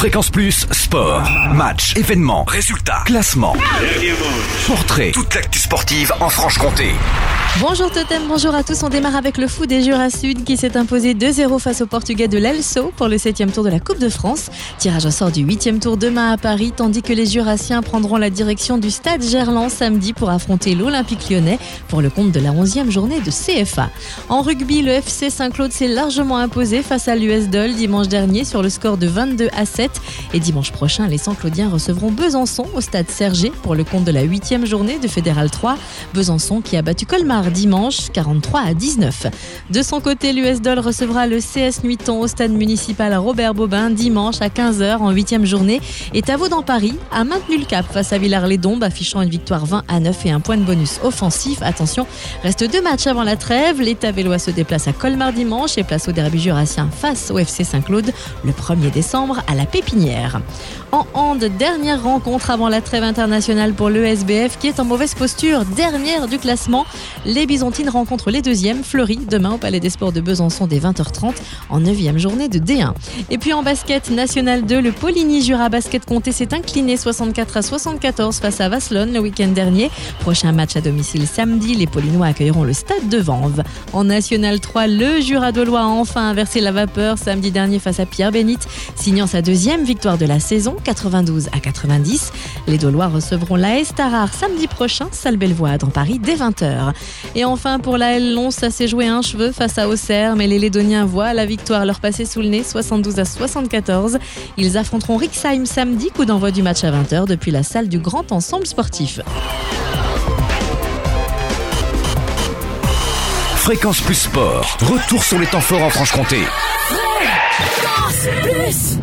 Fréquence Plus, sport, match, événements, résultats, classement, portrait, toute l'actu sportive en Franche-Comté. Bonjour Totem, bonjour à tous. On démarre avec le fou des Jura Sud qui s'est imposé 2-0 face au Portugais de l'Elso pour le 7 tour de la Coupe de France. Tirage au sort du 8 tour demain à Paris, tandis que les Jurassiens prendront la direction du stade Gerland samedi pour affronter l'Olympique lyonnais pour le compte de la 11e journée de CFA. En rugby, le FC Saint-Claude s'est largement imposé face à l'US Dol dimanche dernier sur le score de 22 à 7. Et dimanche prochain, les Saint-Claudiens recevront Besançon au stade Sergé pour le compte de la 8e journée de Fédéral 3. Besançon qui a battu Colmar dimanche 43 à 19. De son côté, l'US Dol recevra le CS Nuiton au stade municipal Robert Bobin dimanche à 15h en 8 journée. Et Tavo dans Paris a maintenu le cap face à Villars-les-Dombes, affichant une victoire 20 à 9 et un point de bonus offensif. Attention, reste deux matchs avant la trêve. L'État vélois se déplace à Colmar dimanche et place au derby jurassien face au FC Saint-Claude le 1er décembre à la En hand, dernière rencontre avant la trêve internationale pour l'ESBF qui est en mauvaise posture, dernière du classement. Les Byzantines rencontrent les deuxièmes, Fleury, demain au Palais des Sports de Besançon dès 20h30 en 9e journée de D1. Et puis en basket national 2, le Poligny Jura Basket Comté s'est incliné 64 à 74 face à Vasselonne le week-end dernier. Prochain match à domicile samedi, les Polinois accueilleront le stade de Vanves. En national 3, le Jura Dolois a enfin inversé la vapeur samedi dernier face à Pierre Bénite, signant sa deuxième victoire de la saison, 92 à 90. Les Dolois recevront l'AS Tarare samedi prochain, salle Bellevoie dans Paris dès 20h. Et enfin, pour la L11, ça s'est joué un cheveu face à Auxerre, mais les Lédoniens voient la victoire leur passer sous le nez, 72 à 74. Ils affronteront Rixheim samedi, coup d'envoi du match à 20h depuis la salle du Grand Ensemble Sportif. Fréquence Plus Sport, retour sur les temps forts en Franche-Comté. Fréquence Plus